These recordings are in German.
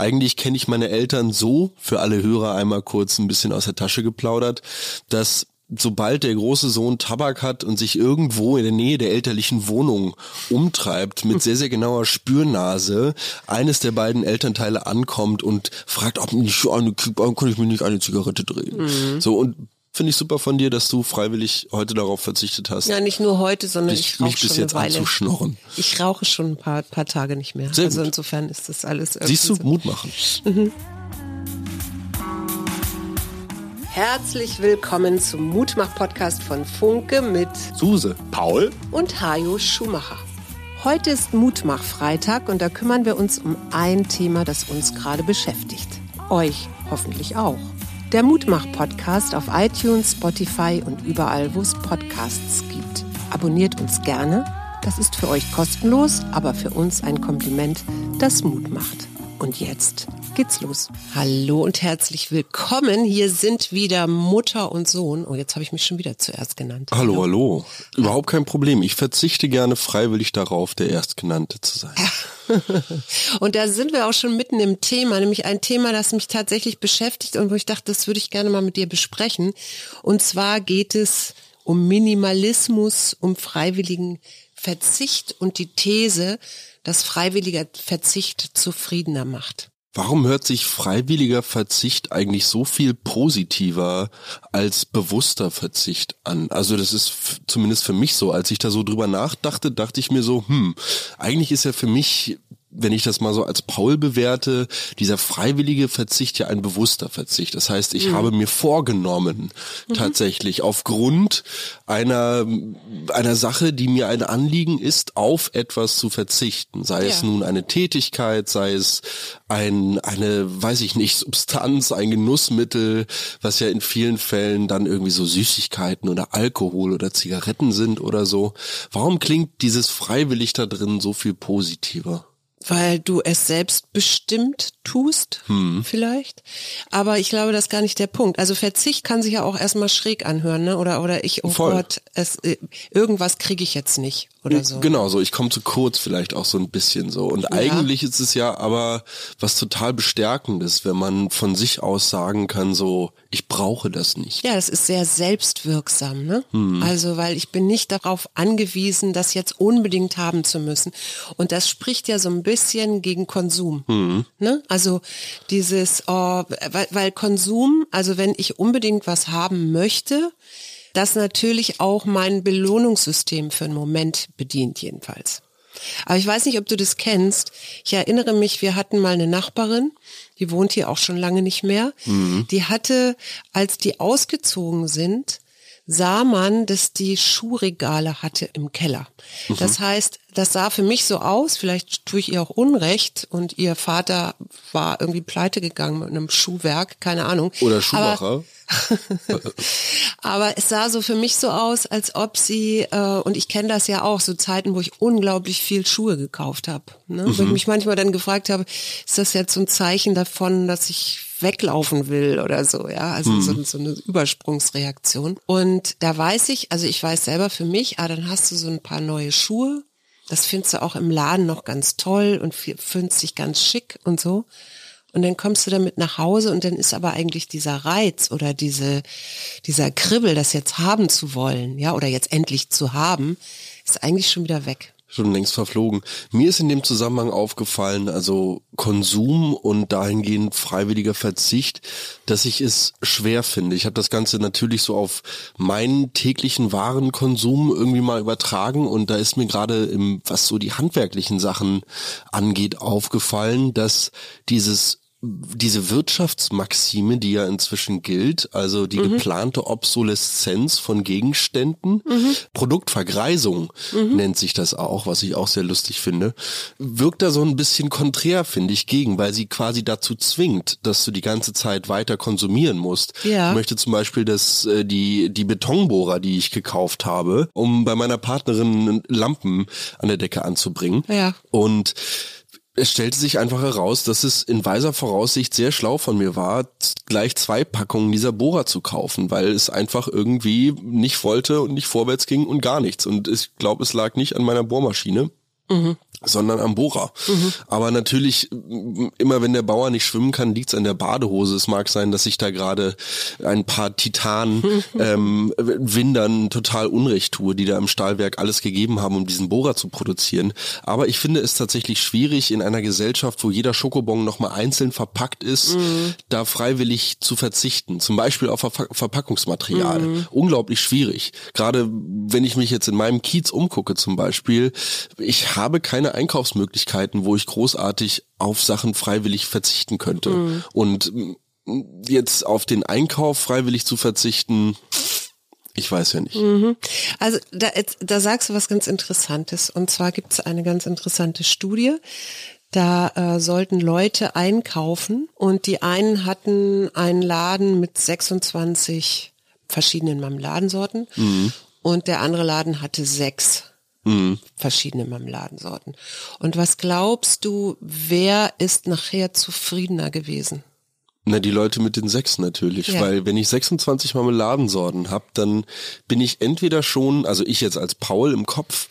eigentlich kenne ich meine Eltern so, für alle Hörer einmal kurz ein bisschen aus der Tasche geplaudert, dass sobald der große Sohn Tabak hat und sich irgendwo in der Nähe der elterlichen Wohnung umtreibt, mit sehr, sehr genauer Spürnase, eines der beiden Elternteile ankommt und fragt, ob nicht eine, kann ich mir nicht eine Zigarette drehen. Mhm. So, und finde ich super von dir, dass du freiwillig heute darauf verzichtet hast. Ja, nicht nur heute, sondern dich, ich rauche mich bis schon jetzt eine Weile. anzuschnorren. Ich rauche schon ein paar, paar Tage nicht mehr. Sehr also gut. insofern ist das alles Siehst du, so. Mut machen. Herzlich willkommen zum Mutmach-Podcast von Funke mit Suse. Paul? und Hajo Schumacher. Heute ist Mutmach-Freitag und da kümmern wir uns um ein Thema, das uns gerade beschäftigt. Euch hoffentlich auch. Der Mutmach-Podcast auf iTunes, Spotify und überall, wo es Podcasts gibt. Abonniert uns gerne. Das ist für euch kostenlos, aber für uns ein Kompliment, das Mut macht. Und jetzt geht's los. Hallo und herzlich willkommen. Hier sind wieder Mutter und Sohn. Oh, jetzt habe ich mich schon wieder zuerst genannt. Hallo, hallo. Überhaupt kein Problem. Ich verzichte gerne freiwillig darauf, der Erstgenannte zu sein. Und da sind wir auch schon mitten im Thema, nämlich ein Thema, das mich tatsächlich beschäftigt und wo ich dachte, das würde ich gerne mal mit dir besprechen. Und zwar geht es um Minimalismus, um freiwilligen Verzicht und die These, dass freiwilliger Verzicht zufriedener macht. Warum hört sich freiwilliger Verzicht eigentlich so viel positiver als bewusster Verzicht an? Also das ist zumindest für mich so. Als ich da so drüber nachdachte, dachte ich mir so, hm, eigentlich ist ja für mich, wenn ich das mal so als Paul bewerte, dieser freiwillige Verzicht ja ein bewusster Verzicht. Das heißt, ich habe mir vorgenommen, tatsächlich aufgrund einer, einer Sache, die mir ein Anliegen ist, auf etwas zu verzichten. Sei es Ja. nun eine Tätigkeit, sei es ein, eine, weiß ich nicht, Substanz, ein Genussmittel, was ja in vielen Fällen dann irgendwie so Süßigkeiten oder Alkohol oder Zigaretten sind oder so. Warum klingt dieses freiwillig da drin so viel positiver? Weil du es selbst bestimmt tust, Hm. vielleicht. Aber ich glaube, das ist gar nicht der Punkt. Also Verzicht kann sich ja auch erstmal schräg anhören, ne? Oder, oder ich, oh Voll. Gott, es, äh, irgendwas kriege ich jetzt nicht. Oder so. Genau, so ich komme zu kurz vielleicht auch so ein bisschen so. Und eigentlich ist es ja aber was total bestärkendes, wenn man von sich aus sagen kann, so ich brauche das nicht. Ja, das ist sehr selbstwirksam, ne? Also, weil ich bin nicht darauf angewiesen, das jetzt unbedingt haben zu müssen. Und das spricht ja so ein bisschen gegen Konsum. Ne? Also dieses, oh, weil, weil Konsum, also wenn ich unbedingt was haben möchte, das natürlich auch mein Belohnungssystem für einen Moment bedient, jedenfalls. Aber ich weiß nicht, ob du das kennst. Ich erinnere mich, wir hatten mal eine Nachbarin, die wohnt hier auch schon lange nicht mehr. Die hatte, als die ausgezogen sind, sah man, dass die Schuhregale hatte im Keller. Das heißt, das sah für mich so aus, vielleicht tue ich ihr auch Unrecht und ihr Vater war irgendwie pleite gegangen mit einem Schuhwerk, keine Ahnung. Oder Schuhmacher. aber es sah so für mich so aus, als ob sie, äh, und ich kenne das ja auch, so Zeiten, wo ich unglaublich viel Schuhe gekauft habe. Ne? Wo ich mich manchmal dann gefragt habe, ist das jetzt so ein Zeichen davon, dass ich weglaufen will oder so, ja, also so, so eine Übersprungsreaktion. Und da weiß ich, also ich weiß selber für mich, ah, dann hast du so ein paar neue Schuhe, das findest du auch im Laden noch ganz toll und findest dich ganz schick und so. Und dann kommst du damit nach Hause und dann ist aber eigentlich dieser Reiz oder diese, dieser Kribbel, das jetzt haben zu wollen, ja, oder jetzt endlich zu haben, ist eigentlich schon wieder weg. Schon längst verflogen. Mir ist in dem Zusammenhang aufgefallen, also Konsum und dahingehend freiwilliger Verzicht, dass ich es schwer finde. Ich habe das Ganze natürlich so auf meinen täglichen Warenkonsum irgendwie mal übertragen und da ist mir gerade im, was so die handwerklichen Sachen angeht, aufgefallen, dass dieses diese Wirtschaftsmaxime, die ja inzwischen gilt, also die geplante Obsoleszenz von Gegenständen, Produktvergreisung nennt sich das auch, was ich auch sehr lustig finde, wirkt da so ein bisschen konträr, finde ich, gegen, weil sie quasi dazu zwingt, dass du die ganze Zeit weiter konsumieren musst. Ja. Ich möchte zum Beispiel das, äh, die, die Betonbohrer, die ich gekauft habe, um bei meiner Partnerin Lampen an der Decke anzubringen. Ja. Und es stellte sich einfach heraus, dass es in weiser Voraussicht sehr schlau von mir war, gleich zwei Packungen dieser Bohrer zu kaufen, weil es einfach irgendwie nicht wollte und nicht vorwärts ging und gar nichts. Und ich glaube, es lag nicht an meiner Bohrmaschine. Sondern am Bohrer. Mhm. Aber natürlich, immer wenn der Bauer nicht schwimmen kann, liegt's an der Badehose. Es mag sein, dass ich da gerade ein paar Titan ähm, Windern total Unrecht tue, die da im Stahlwerk alles gegeben haben, um diesen Bohrer zu produzieren. Aber ich finde es tatsächlich schwierig, in einer Gesellschaft, wo jeder Schokobon nochmal einzeln verpackt ist, mhm. da freiwillig zu verzichten. Zum Beispiel auf Ver Verpackungsmaterial. Mhm. Unglaublich schwierig. Gerade wenn ich mich jetzt in meinem Kiez umgucke zum Beispiel, ich habe keine Einkaufsmöglichkeiten, wo ich großartig auf Sachen freiwillig verzichten könnte. Mhm. Und jetzt auf den Einkauf freiwillig zu verzichten, ich weiß ja nicht. Mhm. Also da, da sagst du was ganz Interessantes. Und zwar gibt es eine ganz interessante Studie. Da äh, sollten Leute einkaufen und die einen hatten einen Laden mit 26 verschiedenen Marmeladensorten mhm. und der andere Laden hatte sechs Mhm. Verschiedene Marmeladensorten. Und was glaubst du, wer ist nachher zufriedener gewesen? Na, die Leute mit den sechs natürlich, ja. weil wenn ich 26 Marmeladensorten habe, dann bin ich entweder schon, also ich jetzt als Paul im Kopf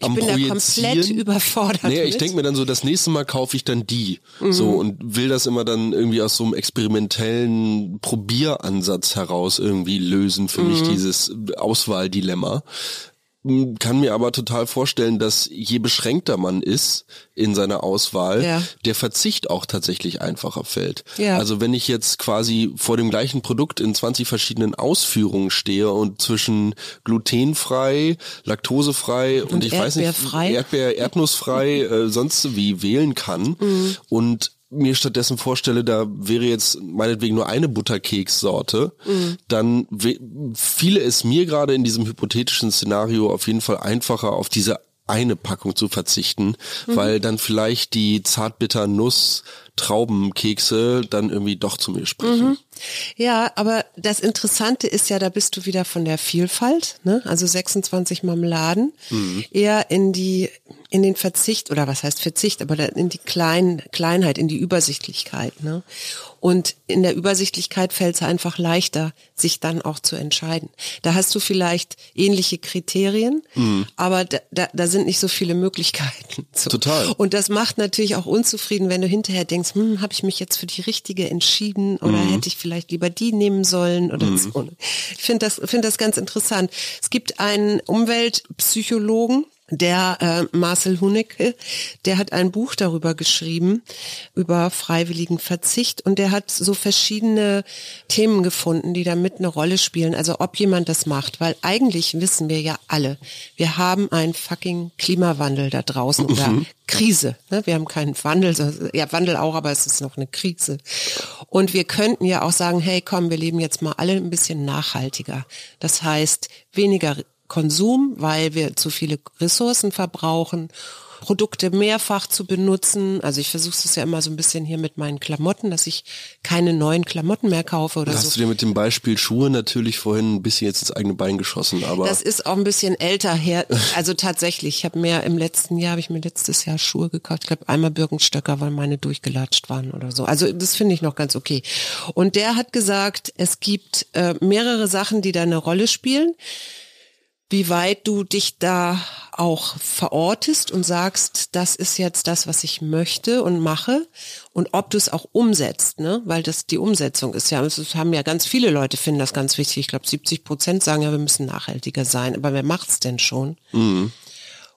am ich bin Projizieren. Da komplett überfordert. Naja, ich denke mir dann so, das nächste Mal kaufe ich dann die. Mhm. So und will das immer dann irgendwie aus so einem experimentellen Probieransatz heraus irgendwie lösen für mhm. mich dieses Auswahldilemma kann mir aber total vorstellen, dass je beschränkter man ist in seiner Auswahl, ja. der Verzicht auch tatsächlich einfacher fällt. Ja. Also wenn ich jetzt quasi vor dem gleichen Produkt in 20 verschiedenen Ausführungen stehe und zwischen glutenfrei, laktosefrei und, und ich weiß nicht, Erdbeer, Erdnussfrei, äh, sonst wie wählen kann mhm. und mir stattdessen vorstelle, da wäre jetzt meinetwegen nur eine Butterkekssorte, mhm. dann fiele es mir gerade in diesem hypothetischen Szenario auf jeden Fall einfacher, auf diese eine Packung zu verzichten, mhm. weil dann vielleicht die zartbitter Nuss Traubenkekse dann irgendwie doch zu mir sprechen. Mhm. Ja, aber das Interessante ist ja, da bist du wieder von der Vielfalt, ne? also 26 Marmeladen, mhm. eher in die in den Verzicht oder was heißt Verzicht, aber in die Klein, Kleinheit, in die Übersichtlichkeit. Ne? Und in der Übersichtlichkeit fällt es einfach leichter, sich dann auch zu entscheiden. Da hast du vielleicht ähnliche Kriterien, mhm. aber da, da, da sind nicht so viele Möglichkeiten. So. Total. Und das macht natürlich auch unzufrieden, wenn du hinterher denkst, hm, habe ich mich jetzt für die richtige entschieden oder mhm. hätte ich vielleicht lieber die nehmen sollen oder mhm. so. Ich finde das, finde das ganz interessant. Es gibt einen Umweltpsychologen, der äh, Marcel Hunecke, der hat ein Buch darüber geschrieben, über freiwilligen Verzicht und der hat so verschiedene Themen gefunden, die damit eine Rolle spielen, also ob jemand das macht, weil eigentlich wissen wir ja alle, wir haben einen fucking Klimawandel da draußen oder mhm. Krise. Ne? Wir haben keinen Wandel, ja Wandel auch, aber es ist noch eine Krise. Und wir könnten ja auch sagen, hey komm, wir leben jetzt mal alle ein bisschen nachhaltiger. Das heißt, weniger Konsum, weil wir zu viele Ressourcen verbrauchen, Produkte mehrfach zu benutzen. Also ich versuche es ja immer so ein bisschen hier mit meinen Klamotten, dass ich keine neuen Klamotten mehr kaufe oder da so. Hast du dir mit dem Beispiel Schuhe natürlich vorhin ein bisschen jetzt ins eigene Bein geschossen, aber das ist auch ein bisschen älter her. Also tatsächlich, ich habe mehr im letzten Jahr habe ich mir letztes Jahr Schuhe gekauft. Ich glaube einmal Birkenstöcker, weil meine durchgelatscht waren oder so. Also das finde ich noch ganz okay. Und der hat gesagt, es gibt äh, mehrere Sachen, die da eine Rolle spielen wie weit du dich da auch verortest und sagst, das ist jetzt das, was ich möchte und mache und ob du es auch umsetzt, ne? Weil das die Umsetzung ist ja, es haben ja ganz viele Leute finden das ganz wichtig. Ich glaube, 70 Prozent sagen ja, wir müssen nachhaltiger sein. Aber wer macht's denn schon? Mhm.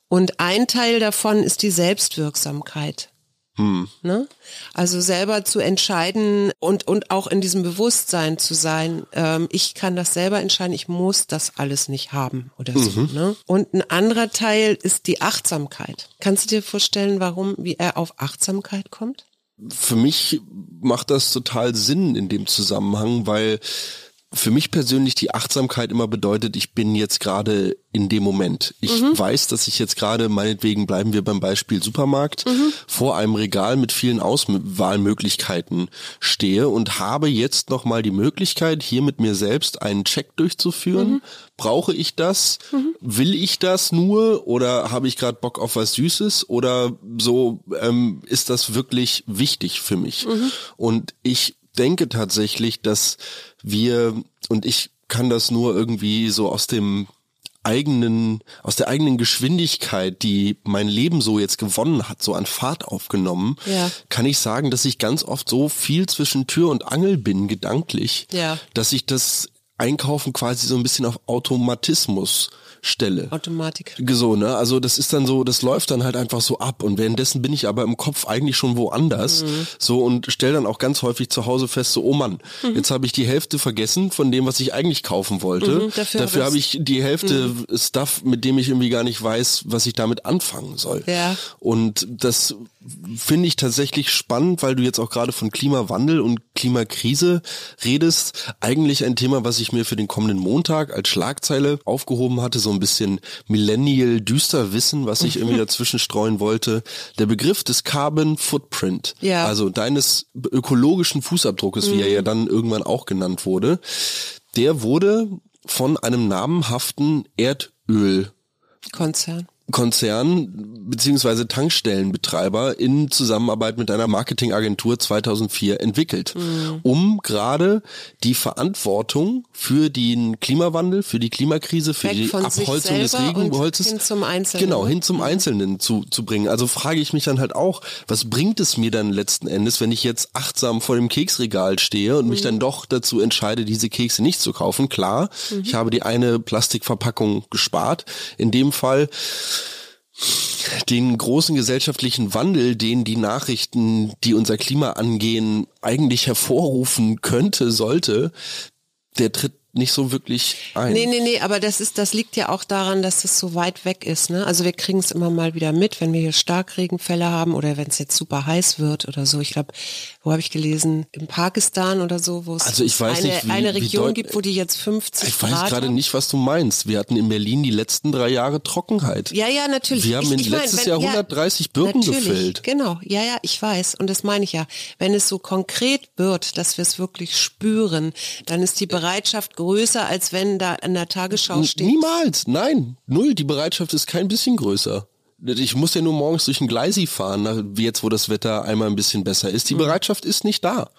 Und ein Teil davon ist die Selbstwirksamkeit. Hm. Ne? Also selber zu entscheiden und, und auch in diesem Bewusstsein zu sein, ähm, ich kann das selber entscheiden, ich muss das alles nicht haben oder so. Mhm. Ne? Und ein anderer Teil ist die Achtsamkeit. Kannst du dir vorstellen, warum, wie er auf Achtsamkeit kommt? Für mich macht das total Sinn in dem Zusammenhang, weil für mich persönlich die Achtsamkeit immer bedeutet, ich bin jetzt gerade in dem Moment. Ich mhm. weiß, dass ich jetzt gerade, meinetwegen bleiben wir beim Beispiel Supermarkt, mhm. vor einem Regal mit vielen Auswahlmöglichkeiten stehe und habe jetzt nochmal die Möglichkeit, hier mit mir selbst einen Check durchzuführen. Mhm. Brauche ich das? Mhm. Will ich das nur? Oder habe ich gerade Bock auf was Süßes? Oder so ähm, ist das wirklich wichtig für mich? Mhm. Und ich denke tatsächlich, dass wir, und ich kann das nur irgendwie so aus dem eigenen, aus der eigenen Geschwindigkeit, die mein Leben so jetzt gewonnen hat, so an Fahrt aufgenommen, Ja. kann ich sagen, dass ich ganz oft so viel zwischen Tür und Angel bin, gedanklich, Ja. dass ich das Einkaufen quasi so ein bisschen auf Automatismus stelle. Automatik. So, ne? Also das ist dann so, das läuft dann halt einfach so ab und währenddessen bin ich aber im Kopf eigentlich schon woanders. Mhm. So und stell dann auch ganz häufig zu Hause fest, so, oh Mann, Mhm. jetzt habe ich die Hälfte vergessen von dem, was ich eigentlich kaufen wollte. Mhm, dafür dafür habe habe ich die Hälfte Stuff, mit dem ich irgendwie gar nicht weiß, was ich damit anfangen soll. Ja. Und das finde ich tatsächlich spannend, weil du jetzt auch gerade von Klimawandel und Klimakrise redest. Eigentlich ein Thema, was ich mir für den kommenden Montag als Schlagzeile aufgehoben hatte, so ein bisschen Millennial düster Wissen, was ich irgendwie dazwischen streuen wollte. Der Begriff des Carbon Footprint, Ja. also deines ökologischen Fußabdruckes, wie er ja dann irgendwann auch genannt wurde, der wurde von einem namenhaften Erdöl Konzern. Konzern beziehungsweise Tankstellenbetreiber in Zusammenarbeit mit einer Marketingagentur 2004 entwickelt, Mhm. um gerade die Verantwortung für den Klimawandel, für die Klimakrise, für Weg die Abholzung des Regenholzes hin zum Einzelnen. Genau, hin zum Einzelnen zu, zu bringen. Also frage ich mich dann halt auch, was bringt es mir dann letzten Endes, wenn ich jetzt achtsam vor dem Keksregal stehe und mich dann doch dazu entscheide, diese Kekse nicht zu kaufen? Klar, ich habe die eine Plastikverpackung gespart. In dem Fall den großen gesellschaftlichen Wandel, den die Nachrichten, die unser Klima angehen, eigentlich hervorrufen könnte, sollte, der tritt nicht so wirklich ein. Nee, nee, nee, aber das ist, das liegt ja auch daran, dass es so weit weg ist. Ne? Also wir kriegen es immer mal wieder mit, wenn wir hier Starkregenfälle haben oder wenn es jetzt super heiß wird oder so. Ich glaube, wo habe ich gelesen? In Pakistan oder so, wo es Also ich weiß eine, nicht, wie- eine Region gibt, wo die jetzt 50 Ich weiß Grad gerade haben. nicht, was du meinst. Wir hatten in Berlin die letzten drei Jahre Trockenheit. Ja, ja, natürlich. Wir haben Ich- in ich mein, letztes wenn- Jahr ja, 130 Birken natürlich, gefällt. Genau, ja, ja, ich weiß. Und das meine ich ja. Wenn es so konkret wird, dass wir es wirklich spüren, dann ist die Bereitschaft größer, als wenn da an der Tagesschau steht. Niemals, nein, null. Die Bereitschaft ist kein bisschen größer. Ich muss ja nur morgens durch ein Gleisi fahren, jetzt, wo das Wetter einmal ein bisschen besser ist. Die Mhm. Bereitschaft ist nicht da.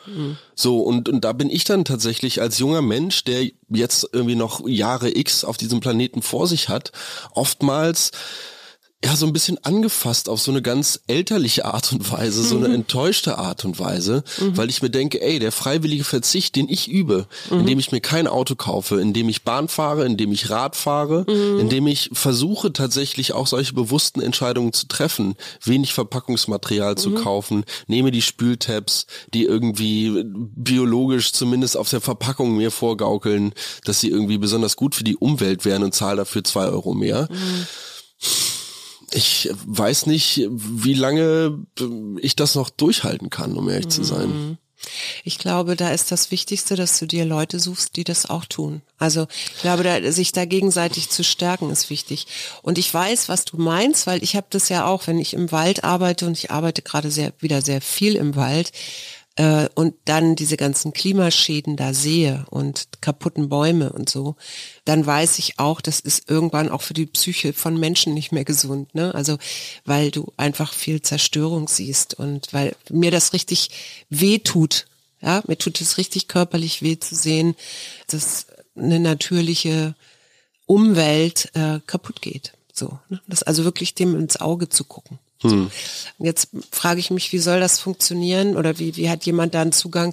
So, und, und da bin ich dann tatsächlich als junger Mensch, der jetzt irgendwie noch Jahre X auf diesem Planeten vor sich hat, oftmals ja, so ein bisschen angefasst auf so eine ganz elterliche Art und Weise, so eine enttäuschte Art und Weise, weil ich mir denke, ey, der freiwillige Verzicht, den ich übe, indem ich mir kein Auto kaufe, indem ich Bahn fahre, indem ich Rad fahre, indem ich versuche tatsächlich auch solche bewussten Entscheidungen zu treffen, wenig Verpackungsmaterial zu kaufen, nehme die Spültabs, die irgendwie biologisch zumindest auf der Verpackung mir vorgaukeln, dass sie irgendwie besonders gut für die Umwelt wären und zahle dafür zwei Euro mehr ich weiß nicht, wie lange ich das noch durchhalten kann, um ehrlich zu sein. Ich glaube, da ist das Wichtigste, dass du dir Leute suchst, die das auch tun. Also ich glaube, da, sich da gegenseitig zu stärken ist wichtig. Und ich weiß, was du meinst, weil ich habe das ja auch, wenn ich im Wald arbeite und ich arbeite gerade sehr wieder sehr viel im Wald äh, und dann diese ganzen Klimaschäden da sehe und kaputten Bäume und so, dann weiß ich auch, das ist irgendwann auch für die Psyche von Menschen nicht mehr gesund. Ne? Also weil du einfach viel Zerstörung siehst und weil mir das richtig weh tut. Ja, mir tut es richtig körperlich weh zu sehen, dass eine natürliche Umwelt äh, kaputt geht. So, ne? das also wirklich dem ins Auge zu gucken. So. Jetzt frage ich mich, wie soll das funktionieren oder wie, wie hat jemand da einen Zugang,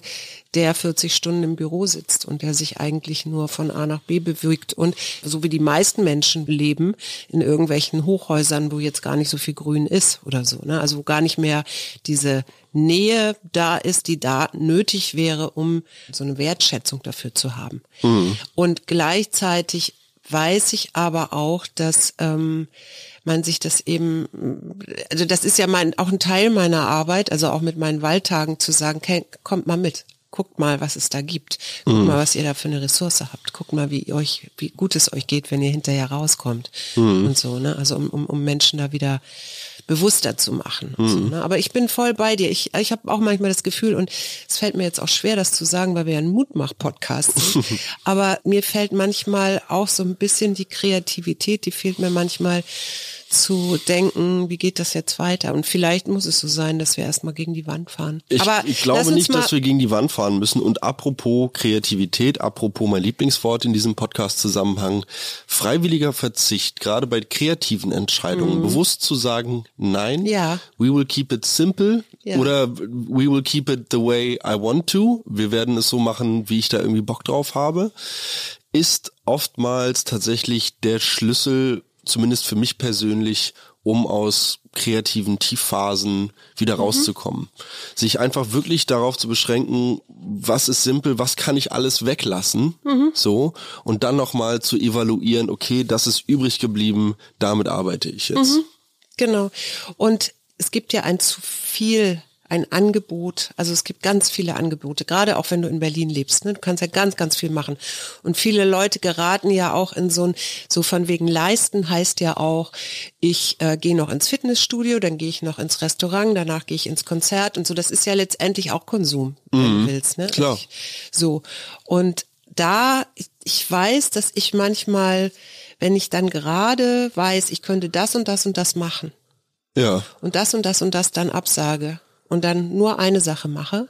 der 40 Stunden im Büro sitzt und der sich eigentlich nur von A nach B bewegt und so wie die meisten Menschen leben in irgendwelchen Hochhäusern, wo jetzt gar nicht so viel Grün ist oder so, ne? also wo gar nicht mehr diese Nähe da ist, die da nötig wäre, um so eine Wertschätzung dafür zu haben. Und gleichzeitig weiß ich aber auch, dass ähm, man sich das eben, also das ist ja mein, auch ein Teil meiner Arbeit, also auch mit meinen Waldtagen zu sagen, okay, kommt mal mit, guckt mal, was es da gibt, guckt mal, was ihr da für eine Ressource habt, guckt mal, wie euch, wie gut es euch geht, wenn ihr hinterher rauskommt. Und so, ne? Also um, um, um Menschen da wieder bewusster zu machen. Und so, ne? Aber ich bin voll bei dir. Ich, ich habe auch manchmal das Gefühl, und es fällt mir jetzt auch schwer, das zu sagen, weil wir ja ein Mutmach-Podcast sind. aber mir fällt manchmal auch so ein bisschen die Kreativität, die fehlt mir manchmal zu denken, wie geht das jetzt weiter? Und vielleicht muss es so sein, dass wir erstmal gegen die Wand fahren. Ich, Aber ich glaube nicht, dass wir gegen die Wand fahren müssen. Und apropos Kreativität, apropos mein Lieblingswort in diesem Podcast-Zusammenhang, freiwilliger Verzicht, gerade bei kreativen Entscheidungen, bewusst zu sagen, nein, Mhm. Ja. we will keep it simple Ja. oder we will keep it the way I want to. Wir werden es so machen, wie ich da irgendwie Bock drauf habe, ist oftmals tatsächlich der Schlüssel, zumindest für mich persönlich, um aus kreativen Tiefphasen wieder rauszukommen. Sich einfach wirklich darauf zu beschränken, was ist simpel, was kann ich alles weglassen, so, und dann nochmal zu evaluieren, okay, das ist übrig geblieben, damit arbeite ich jetzt. Genau. Und es gibt ja ein zu viel, ein Angebot. Also es gibt ganz viele Angebote, gerade auch wenn du in Berlin lebst. Ne? Du kannst ja ganz, ganz viel machen. Und viele Leute geraten ja auch in so ein, so von wegen leisten heißt ja auch, ich äh, gehe noch ins Fitnessstudio, dann gehe ich noch ins Restaurant, danach gehe ich ins Konzert und so. Das ist ja letztendlich auch Konsum, wenn du willst. Ne? klar. Ich, so. Und da, ich- ich weiß, dass ich manchmal, wenn ich dann gerade weiß, ich könnte das und das und das machen Ja. und das und das und das dann absage und dann nur eine Sache mache,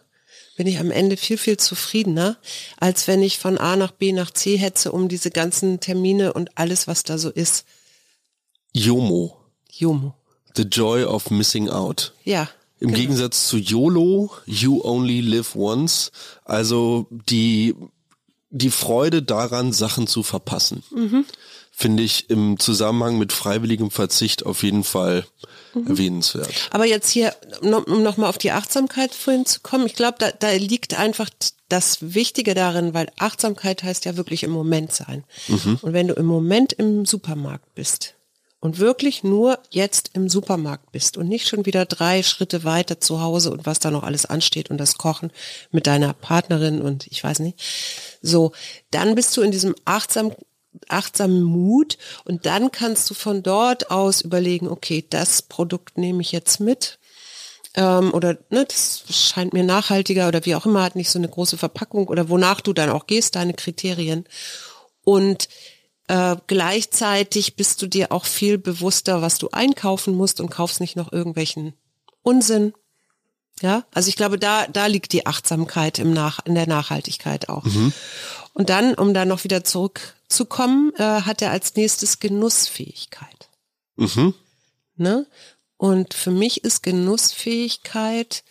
bin ich am Ende viel, viel zufriedener, als wenn ich von A nach B nach C hetze, um diese ganzen Termine und alles, was da so ist. JOMO. Jomo. The Joy of Missing Out. Ja. Im genau. Gegensatz zu YOLO, You Only Live Once, also die, die Freude daran, Sachen zu verpassen, Mhm. finde ich im Zusammenhang mit freiwilligem Verzicht auf jeden Fall Mhm. erwähnenswert. Aber jetzt hier, um nochmal auf die Achtsamkeit vorhin zu kommen, ich glaube, da, da liegt einfach das Wichtige darin, weil Achtsamkeit heißt ja wirklich im Moment sein. Und wenn du im Moment im Supermarkt bist und wirklich nur jetzt im Supermarkt bist und nicht schon wieder drei Schritte weiter zu Hause und was da noch alles ansteht und das Kochen mit deiner Partnerin und ich weiß nicht, so, dann bist du in diesem achtsam achtsamen Mut und dann kannst du von dort aus überlegen, okay, das Produkt nehme ich jetzt mit ähm, oder ne, das scheint mir nachhaltiger oder wie auch immer, hat nicht so eine große Verpackung oder wonach du dann auch gehst, deine Kriterien und äh, gleichzeitig bist du dir auch viel bewusster, was du einkaufen musst und kaufst nicht noch irgendwelchen Unsinn. Ja, also ich glaube, da, da liegt die Achtsamkeit im Nach in der Nachhaltigkeit auch. Und dann, um da noch wieder zurückzukommen, äh, hat er als nächstes Genussfähigkeit. Mhm. Ne? Und für mich ist Genussfähigkeit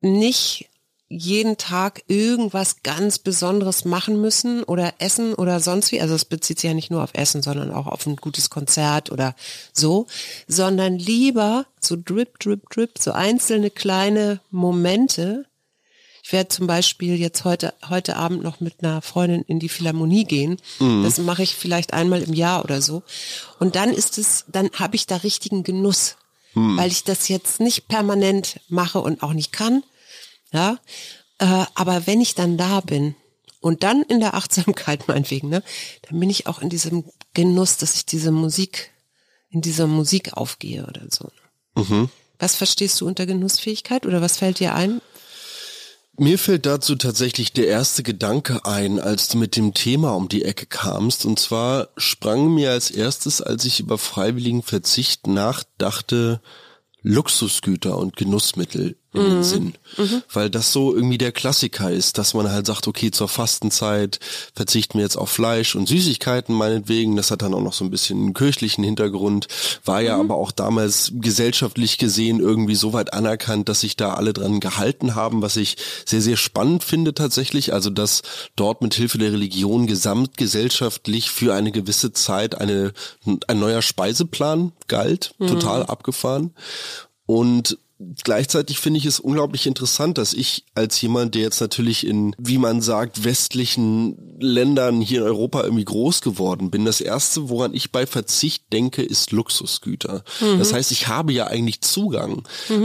nicht jeden Tag irgendwas ganz Besonderes machen müssen oder essen oder sonst wie. Also es bezieht sich ja nicht nur auf Essen, sondern auch auf ein gutes Konzert oder so, sondern lieber so drip, drip, drip, so einzelne kleine Momente. Ich werde zum Beispiel jetzt heute, heute Abend noch mit einer Freundin in die Philharmonie gehen. Das mache ich vielleicht einmal im Jahr oder so. Und dann ist es, dann habe ich da richtigen Genuss, weil ich das jetzt nicht permanent mache und auch nicht kann. Ja, äh, aber wenn ich dann da bin und dann in der Achtsamkeit meinetwegen, ne, dann bin ich auch in diesem Genuss, dass ich diese Musik, in dieser Musik aufgehe oder so. Was verstehst du unter Genussfähigkeit oder was fällt dir ein? Mir fällt dazu tatsächlich der erste Gedanke ein, als du mit dem Thema um die Ecke kamst. Und zwar sprang mir als erstes, als ich über freiwilligen Verzicht nachdachte, Luxusgüter und Genussmittel in den Sinn. Weil das so irgendwie der Klassiker ist, dass man halt sagt, okay, zur Fastenzeit verzichten wir jetzt auf Fleisch und Süßigkeiten meinetwegen. Das hat dann auch noch so ein bisschen einen kirchlichen Hintergrund. War ja aber auch damals gesellschaftlich gesehen irgendwie so weit anerkannt, dass sich da alle dran gehalten haben, was ich sehr, sehr spannend finde tatsächlich. Also, dass dort mit Hilfe der Religion gesamtgesellschaftlich für eine gewisse Zeit eine, ein neuer Speiseplan galt. Total abgefahren. Und gleichzeitig finde ich es unglaublich interessant, dass ich als jemand, der jetzt natürlich in, wie man sagt, westlichen Ländern hier in Europa irgendwie groß geworden bin, das erste, woran ich bei Verzicht denke, ist Luxusgüter. Das heißt, ich habe ja eigentlich Zugang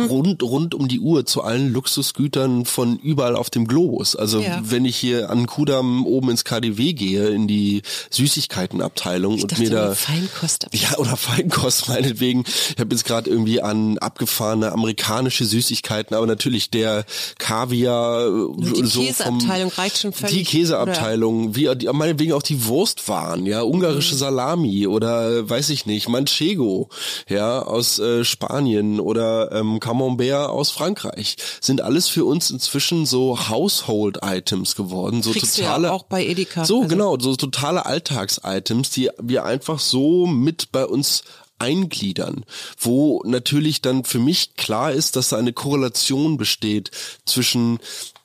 rund, rund um die Uhr zu allen Luxusgütern von überall auf dem Globus. Also Ja. wenn ich hier an Kudam oben ins KDW gehe, in die Süßigkeitenabteilung und dachte, mir da Feinkost. ja, oder Feinkost meinetwegen. Ich habe jetzt gerade irgendwie an abgefahrene amerikanische Süßigkeiten, aber natürlich der Kaviar, die so Käseabteilung reicht schon völlig. Die Käseabteilung, wie meinetwegen auch die Wurstwaren, ja, ungarische mhm. Salami oder weiß ich nicht, Manchego, ja, aus äh, Spanien oder ähm, Camembert aus Frankreich, sind alles für uns inzwischen so Household Items geworden, so Kriegst totale ja auch bei Edeka. So also. genau, so totale Alltags-Items, die wir einfach so mit bei uns eingliedern, wo natürlich dann für mich klar ist, dass da eine Korrelation besteht zwischen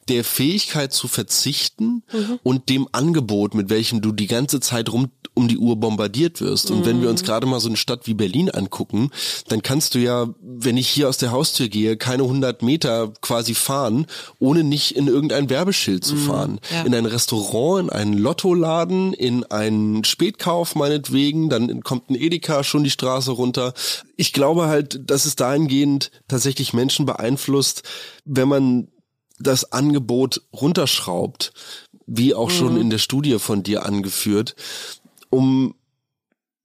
der Fähigkeit zu verzichten mhm. und dem Angebot, mit welchem du die ganze Zeit rum um die Uhr bombardiert wirst. Und mhm. wenn wir uns mhm. gerade mal so eine Stadt wie Berlin angucken, dann kannst du ja, wenn ich hier aus der Haustür gehe, keine 100 Meter quasi fahren, ohne nicht in irgendein Werbeschild zu mhm. fahren. Ja. In ein Restaurant, in einen Lottoladen, in einen Spätkauf meinetwegen, dann kommt ein Edeka schon die Straße runter. Ich glaube halt, dass es dahingehend tatsächlich Menschen beeinflusst, wenn man das Angebot runterschraubt, wie auch schon mhm. in der Studie von dir angeführt, um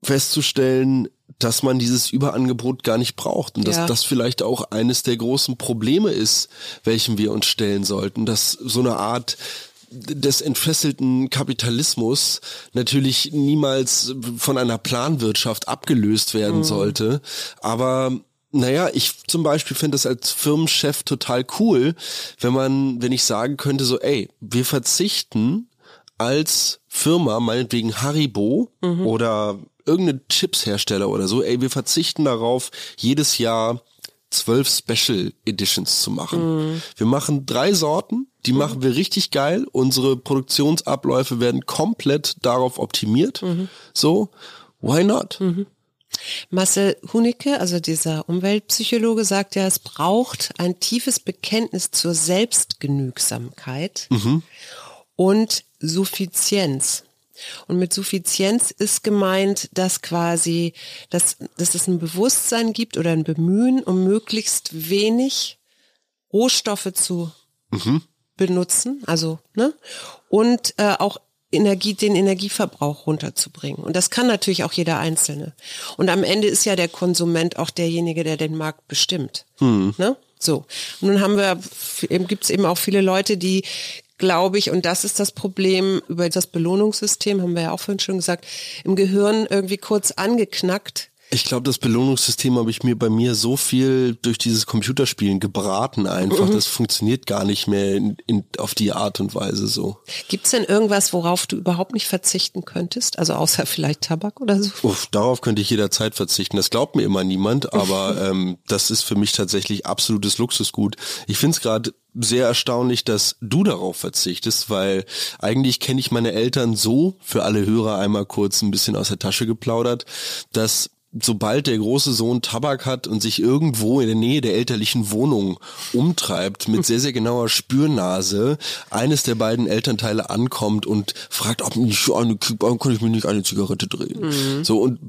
festzustellen, dass man dieses Überangebot gar nicht braucht und dass ja. das vielleicht auch eines der großen Probleme ist, welchem wir uns stellen sollten, dass so eine Art des entfesselten Kapitalismus natürlich niemals von einer Planwirtschaft abgelöst werden mhm. sollte, aber naja, ich zum Beispiel finde es als Firmenchef total cool, wenn man, wenn ich sagen könnte, so, ey, wir verzichten als Firma, meinetwegen Haribo mhm. oder irgendein Chipshersteller oder so, ey, wir verzichten darauf, jedes Jahr zwölf Special Editions zu machen. Mhm. Wir machen drei Sorten, die mhm. machen wir richtig geil. Unsere Produktionsabläufe werden komplett darauf optimiert. Mhm. So, why not? Marcel Hunicke, also dieser Umweltpsychologe, sagt ja, es braucht ein tiefes Bekenntnis zur Selbstgenügsamkeit mhm. und Suffizienz. Und mit Suffizienz ist gemeint, dass quasi, dass, dass es ein Bewusstsein gibt oder ein Bemühen, um möglichst wenig Rohstoffe zu mhm. benutzen, also ne, und äh, auch Energie, den Energieverbrauch runterzubringen. Und das kann natürlich auch jeder Einzelne. Und am Ende ist ja der Konsument auch derjenige, der den Markt bestimmt. Hm. Ne? So. Und nun haben wir, gibt es eben auch viele Leute, die glaube ich, und das ist das Problem über das Belohnungssystem, haben wir ja auch vorhin schon gesagt, im Gehirn irgendwie kurz angeknackt ich glaube, das Belohnungssystem habe ich mir bei mir so viel durch dieses Computerspielen gebraten einfach. Mhm. Das funktioniert gar nicht mehr in, in, auf die Art und Weise so. Gibt's denn irgendwas, worauf du überhaupt nicht verzichten könntest? Also außer vielleicht Tabak oder so? Uff, darauf könnte ich jederzeit verzichten. Das glaubt mir immer niemand, aber ähm, das ist für mich tatsächlich absolutes Luxusgut. Ich finde es gerade sehr erstaunlich, dass du darauf verzichtest, weil eigentlich kenne ich meine Eltern so, für alle Hörer einmal kurz ein bisschen aus der Tasche geplaudert, dass sobald der große Sohn Tabak hat und sich irgendwo in der Nähe der elterlichen Wohnung umtreibt, mit sehr, sehr genauer Spürnase, eines der beiden Elternteile ankommt und fragt, ob ich kann ich mir nicht eine Zigarette drehen. Mhm. So, und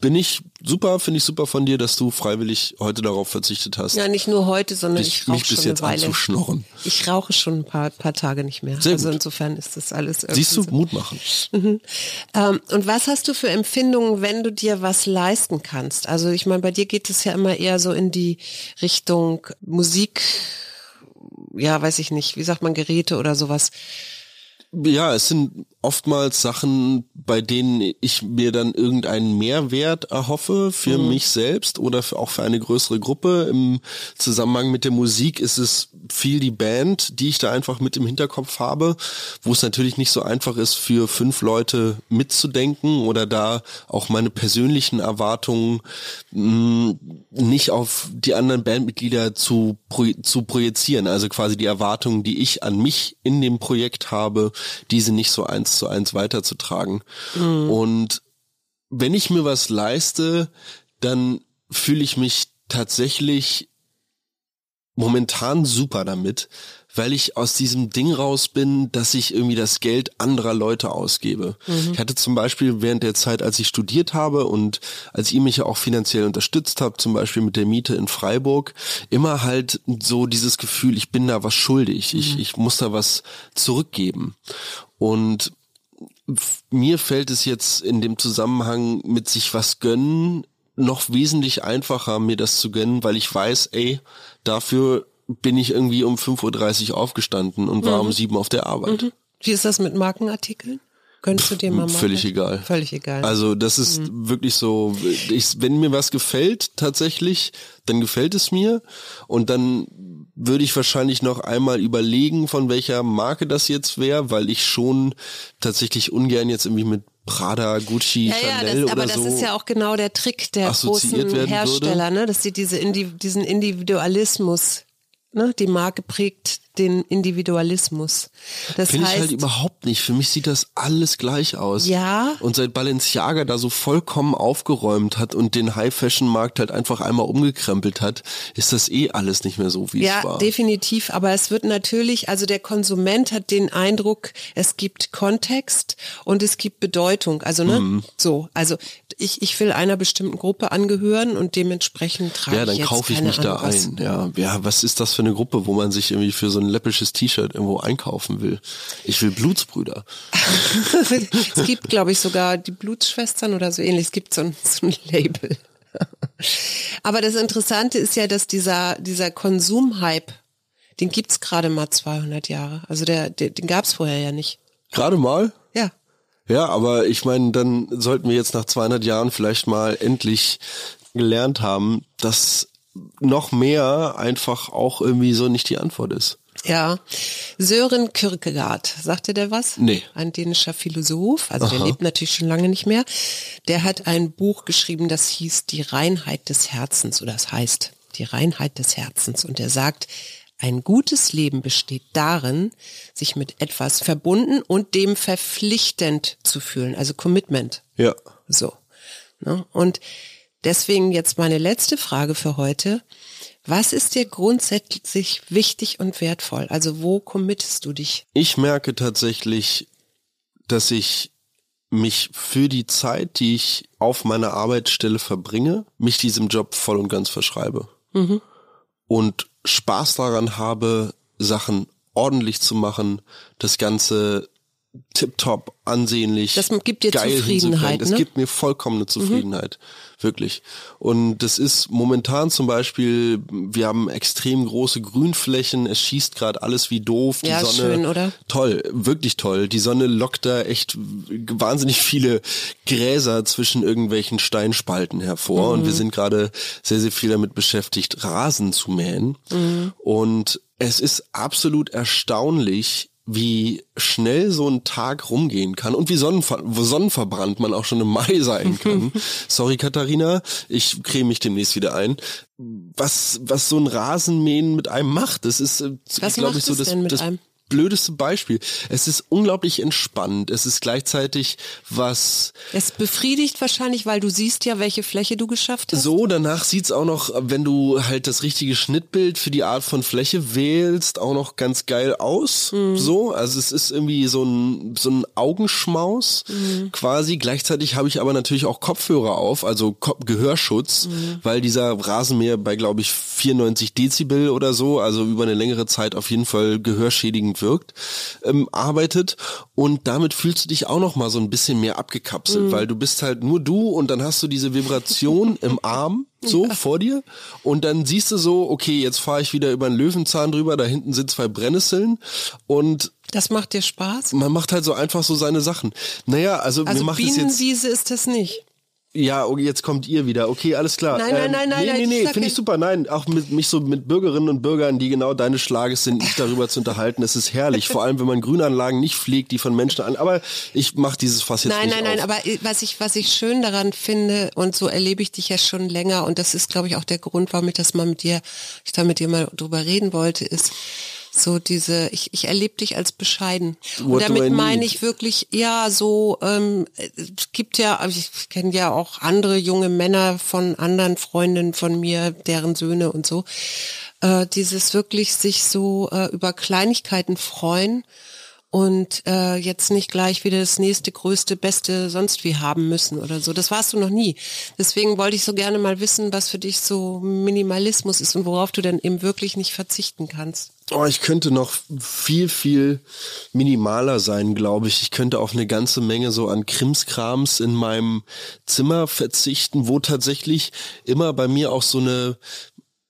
bin ich super, finde ich super von dir, dass du freiwillig heute darauf verzichtet hast. Ja, nicht nur heute, sondern dich, ich rauche mich bis jetzt eine Weile. anzuschnorren. Ich rauche schon ein paar, paar Tage nicht mehr. Sehr also gut. insofern ist das alles Siehst du, so. Mut machen. Mhm. Ähm, und was hast du für Empfindungen, wenn du dir was leisten kannst? Also ich meine, bei dir geht es ja immer eher so in die Richtung Musik, ja, weiß ich nicht, wie sagt man, Geräte oder sowas. Ja, es sind oftmals Sachen, bei denen ich mir dann irgendeinen Mehrwert erhoffe für mhm. mich selbst oder für, auch für eine größere Gruppe. Im Zusammenhang mit der Musik ist es viel die Band, die ich da einfach mit im Hinterkopf habe, wo es natürlich nicht so einfach ist, für fünf Leute mitzudenken oder da auch meine persönlichen Erwartungen mh, mm, nicht auf die anderen Bandmitglieder zu, zu projizieren. Also quasi die Erwartungen, die ich an mich in dem Projekt habe, diese nicht so eins zu eins weiterzutragen. Mhm. Und wenn ich mir was leiste, dann fühle ich mich tatsächlich momentan super damit, weil ich aus diesem Ding raus bin, dass ich irgendwie das Geld anderer Leute ausgebe. Mhm. Ich hatte zum Beispiel während der Zeit, als ich studiert habe und als ihr mich ja auch finanziell unterstützt habt, zum Beispiel mit der Miete in Freiburg, immer halt so dieses Gefühl, ich bin da was schuldig, mhm. ich, ich muss da was zurückgeben. Und mir fällt es jetzt in dem Zusammenhang mit sich was gönnen noch wesentlich einfacher, mir das zu gönnen, weil ich weiß, ey, dafür bin ich irgendwie um 5.30 Uhr aufgestanden und war mhm. um sieben auf der Arbeit. Mhm. Wie ist das mit Markenartikeln? Gönnst du dir mal Völlig egal. Völlig egal. Also das ist mhm. wirklich so, ich, wenn mir was gefällt tatsächlich, dann gefällt es mir und dann würde ich wahrscheinlich noch einmal überlegen, von welcher Marke das jetzt wäre, weil ich schon tatsächlich ungern jetzt irgendwie mit Prada, Gucci, ja, Chanel ja, das, aber das so ist ja auch genau der Trick der großen Hersteller, würde. ne, dass sie diese Indi diesen Individualismus, ne, die Marke prägt den Individualismus. Das Finde ich halt überhaupt nicht. Für mich sieht das alles gleich aus. Ja. Und seit Balenciaga da so vollkommen aufgeräumt hat und den High-Fashion-Markt halt einfach einmal umgekrempelt hat, ist das eh alles nicht mehr so, wie ja, es war. Ja, definitiv. Aber es wird natürlich, also der Konsument hat den Eindruck, es gibt Kontext und es gibt Bedeutung. Also, ne, mhm. so. Also, ich, ich will einer bestimmten Gruppe angehören und dementsprechend trage ja, dann ich kaufe ich mich da ein. Ja, ja, was ist das für eine Gruppe, wo man sich irgendwie für so ein läppisches T-Shirt irgendwo einkaufen will. Ich will Blutsbrüder. es gibt, glaube ich, sogar die Blutsschwestern oder so ähnlich. Es gibt so ein, so ein Label. Aber das Interessante ist ja, dass dieser, dieser Konsumhype, den gibt's gerade mal 200 Jahre. Also der, der den gab's vorher ja nicht. Gerade mal? Ja. Ja, aber ich meine, dann sollten wir jetzt nach 200 Jahren vielleicht mal endlich gelernt haben, dass noch mehr einfach auch irgendwie so nicht die Antwort ist. Ja, Sören Kierkegaard, sagte der was? Nee. Ein dänischer Philosoph, also Aha. der lebt natürlich schon lange nicht mehr. Der hat ein Buch geschrieben, das hieß Die Reinheit des Herzens oder das heißt Die Reinheit des Herzens und er sagt, ein gutes Leben besteht darin, sich mit etwas verbunden und dem verpflichtend zu fühlen, also Commitment. Ja. So. Ne? Und deswegen jetzt meine letzte Frage für heute. Was ist dir grundsätzlich wichtig und wertvoll? Also wo committest du dich? Ich merke tatsächlich, dass ich mich für die Zeit, die ich auf meiner Arbeitsstelle verbringe, mich diesem Job voll und ganz verschreibe. Mhm. Und Spaß daran habe, Sachen ordentlich zu machen, das Ganze tipptopp, ansehnlich. Das gibt dir geil Zufriedenheit. Das ne? gibt mir vollkommene Zufriedenheit. Mhm. Wirklich. Und das ist momentan zum Beispiel, wir haben extrem große Grünflächen, es schießt gerade alles wie doof. Die ja, Sonne. Schön, oder? Toll, wirklich toll. Die Sonne lockt da echt wahnsinnig viele Gräser zwischen irgendwelchen Steinspalten hervor. Mhm. Und wir sind gerade sehr, sehr viel damit beschäftigt, Rasen zu mähen. Mhm. Und es ist absolut erstaunlich, wie schnell so ein Tag rumgehen kann und wie sonnenver sonnenverbrannt man auch schon im Mai sein kann. Sorry, Katharina, ich creme mich demnächst wieder ein. Was, was so ein Rasenmähen mit einem macht, das ist, äh, glaube ich, so das, das blödeste Beispiel. Es ist unglaublich entspannt. Es ist gleichzeitig was. Es befriedigt wahrscheinlich, weil du siehst ja, welche Fläche du geschafft hast. So, danach sieht's auch noch, wenn du halt das richtige Schnittbild für die Art von Fläche wählst, auch noch ganz geil aus. Mhm. So, also es ist irgendwie so ein, so ein Augenschmaus mhm. quasi. Gleichzeitig habe ich aber natürlich auch Kopfhörer auf, also Ko Gehörschutz, mhm. weil dieser Rasenmäher bei, glaube ich, 94 Dezibel oder so, also über eine längere Zeit auf jeden Fall gehörschädigend wirkt, ähm, arbeitet und damit fühlst du dich auch noch mal so ein bisschen mehr abgekapselt, mhm. weil du bist halt nur du und dann hast du diese Vibration im Arm so ja. vor dir und dann siehst du so, okay, jetzt fahre ich wieder über einen Löwenzahn drüber, da hinten sind zwei Brennnesseln und das macht dir Spaß? Man macht halt so einfach so seine Sachen. Naja, also, also mir macht Bienenwiese es jetzt, ist das nicht. Ja, okay, jetzt kommt ihr wieder. Okay, alles klar. Nein, nein, nein, nein. Nee, nee, nee, finde ich super. Nein, auch mit mich so mit Bürgerinnen und Bürgern, die genau deines Schlages sind, nicht darüber zu unterhalten. Es ist herrlich. Vor allem, wenn man Grünanlagen nicht pflegt, die von Menschen an. Aber ich mache dieses Fass jetzt nein, nicht Nein, nein, nein, aber was ich, was ich schön daran finde, und so erlebe ich dich ja schon länger, und das ist, glaube ich, auch der Grund, warum ich das mal mit dir, ich da mit dir mal drüber reden wollte, ist, so diese, ich, ich erlebe dich als bescheiden. What und damit meine ich wirklich, ja, so, ähm, es gibt ja, also ich kenne ja auch andere junge Männer von anderen Freundinnen von mir, deren Söhne und so, äh, dieses wirklich sich so äh, über Kleinigkeiten freuen und äh, jetzt nicht gleich wieder das nächste, größte, beste sonst wie haben müssen oder so. Das warst du noch nie. Deswegen wollte ich so gerne mal wissen, was für dich so Minimalismus ist und worauf du denn eben wirklich nicht verzichten kannst. Oh, ich könnte noch viel, viel minimaler sein, glaube ich. Ich könnte auch eine ganze Menge so an Krimskrams in meinem Zimmer verzichten, wo tatsächlich immer bei mir auch so eine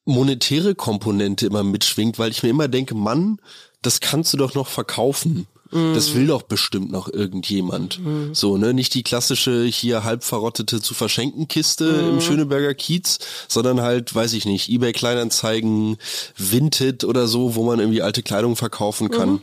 monetäre Komponente immer mitschwingt, weil ich mir immer denke, Mann, das kannst du doch noch verkaufen. Das will doch bestimmt noch irgendjemand. So, ne? Nicht die klassische hier halb verrottete zu verschenken Kiste im Schöneberger Kiez, sondern halt, weiß ich nicht, eBay Kleinanzeigen, Vinted oder so, wo man irgendwie alte Kleidung verkaufen kann.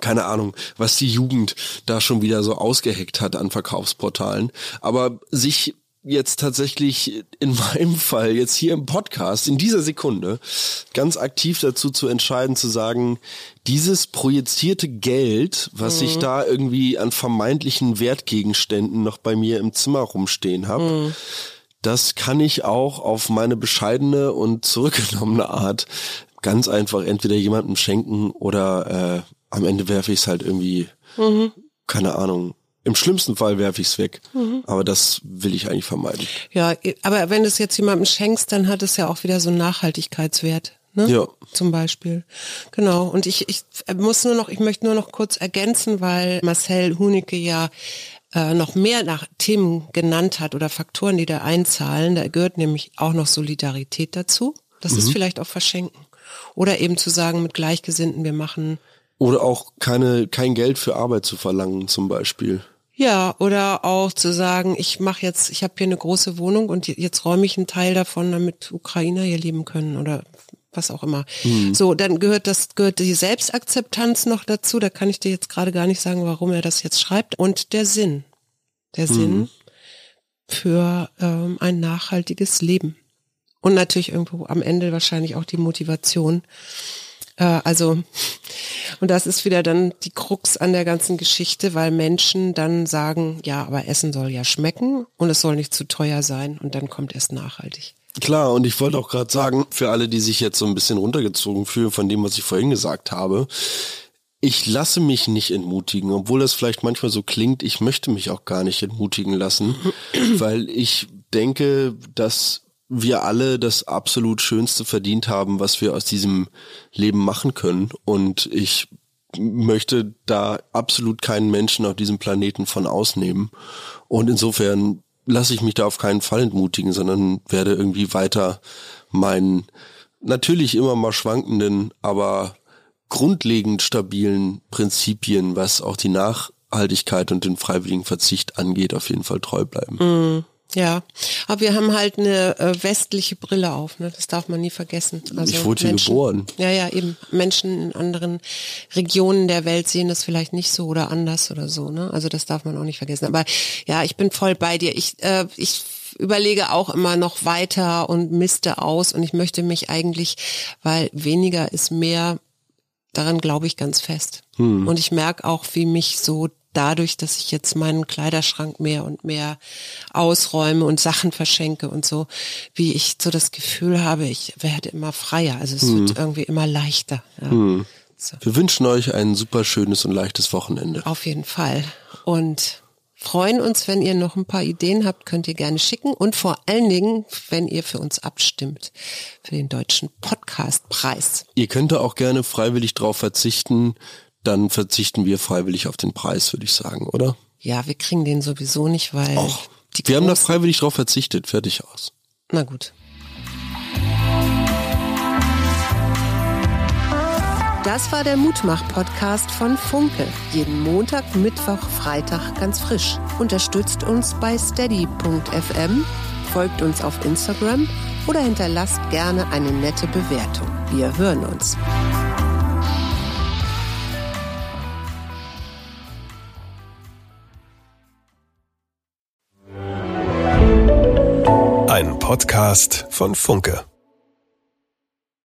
Keine Ahnung, was die Jugend da schon wieder so ausgeheckt hat an Verkaufsportalen. Aber sich jetzt tatsächlich in meinem Fall jetzt hier im Podcast in dieser Sekunde ganz aktiv dazu zu entscheiden, zu sagen, dieses projizierte Geld, was ich da irgendwie an vermeintlichen Wertgegenständen noch bei mir im Zimmer rumstehen habe, das kann ich auch auf meine bescheidene und zurückgenommene Art ganz einfach entweder jemandem schenken oder äh, am Ende werfe ich es halt irgendwie, keine Ahnung, im schlimmsten Fall werfe ich es weg. Aber das will ich eigentlich vermeiden. Ja, aber wenn du es jetzt jemandem schenkst, dann hat es ja auch wieder so einen Nachhaltigkeitswert. Ne? Ja. Zum Beispiel. Genau. Und ich, ich muss nur noch, ich möchte nur noch kurz ergänzen, weil Marcel Hunicke ja äh, noch mehr nach Themen genannt hat oder Faktoren, die da einzahlen. Da gehört nämlich auch noch Solidarität dazu. Das ist vielleicht auch Verschenken. Oder eben zu sagen, mit Gleichgesinnten, wir machen Oder auch keine, kein Geld für Arbeit zu verlangen, zum Beispiel. Ja, oder auch zu sagen, ich mache jetzt, ich habe hier eine große Wohnung und jetzt räume ich einen Teil davon, damit Ukrainer hier leben können oder was auch immer. So, dann gehört das gehört die Selbstakzeptanz noch dazu. Da kann ich dir jetzt gerade gar nicht sagen, warum er das jetzt schreibt. Und der Sinn, der Sinn für ähm, ein nachhaltiges Leben und natürlich irgendwo am Ende wahrscheinlich auch die Motivation. Äh, also und das ist wieder dann die Krux an der ganzen Geschichte, weil Menschen dann sagen, ja, aber Essen soll ja schmecken und es soll nicht zu teuer sein und dann kommt es nachhaltig. Klar, und ich wollte auch gerade sagen, für alle, die sich jetzt so ein bisschen runtergezogen fühlen von dem, was ich vorhin gesagt habe, ich lasse mich nicht entmutigen, obwohl das vielleicht manchmal so klingt, ich möchte mich auch gar nicht entmutigen lassen, weil ich denke, dass wir alle das absolut Schönste verdient haben, was wir aus diesem Leben machen können. Und ich möchte da absolut keinen Menschen auf diesem Planeten von ausnehmen. Und insofern lasse ich mich da auf keinen Fall entmutigen, sondern werde irgendwie weiter meinen natürlich immer mal schwankenden, aber grundlegend stabilen Prinzipien, was auch die Nachhaltigkeit und den freiwilligen Verzicht angeht, auf jeden Fall treu bleiben. Ja, aber wir haben halt eine äh, westliche Brille auf, ne? Das darf man nie vergessen. Also Ich wurde hier geboren. Ja, ja, eben. Menschen in anderen Regionen der Welt sehen das vielleicht nicht so oder anders oder so, ne? Also das darf man auch nicht vergessen. Aber ja, ich bin voll bei dir. Ich, äh, ich überlege auch immer noch weiter und misste aus und ich möchte mich eigentlich, weil weniger ist mehr, daran glaube ich ganz fest. Und ich merke auch, wie mich so dadurch, dass ich jetzt meinen Kleiderschrank mehr und mehr ausräume und Sachen verschenke und so, wie ich so das Gefühl habe, ich werde immer freier. Also es wird irgendwie immer leichter. Ja. So. Wir wünschen euch ein super schönes und leichtes Wochenende. Auf jeden Fall. Und freuen uns, wenn ihr noch ein paar Ideen habt, könnt ihr gerne schicken. Und vor allen Dingen, wenn ihr für uns abstimmt, für den deutschen Podcastpreis. Ihr könnt da auch gerne freiwillig drauf verzichten, dann verzichten wir freiwillig auf den Preis, würde ich sagen, oder? Ja, wir kriegen den sowieso nicht, weil Och, wir haben da freiwillig drauf verzichtet, fertig aus. Na gut. Das war der Mutmach-Podcast von Funke. Jeden Montag, Mittwoch, Freitag ganz frisch. Unterstützt uns bei steady.fm, folgt uns auf Instagram oder hinterlasst gerne eine nette Bewertung. Wir hören uns. Podcast von Funke.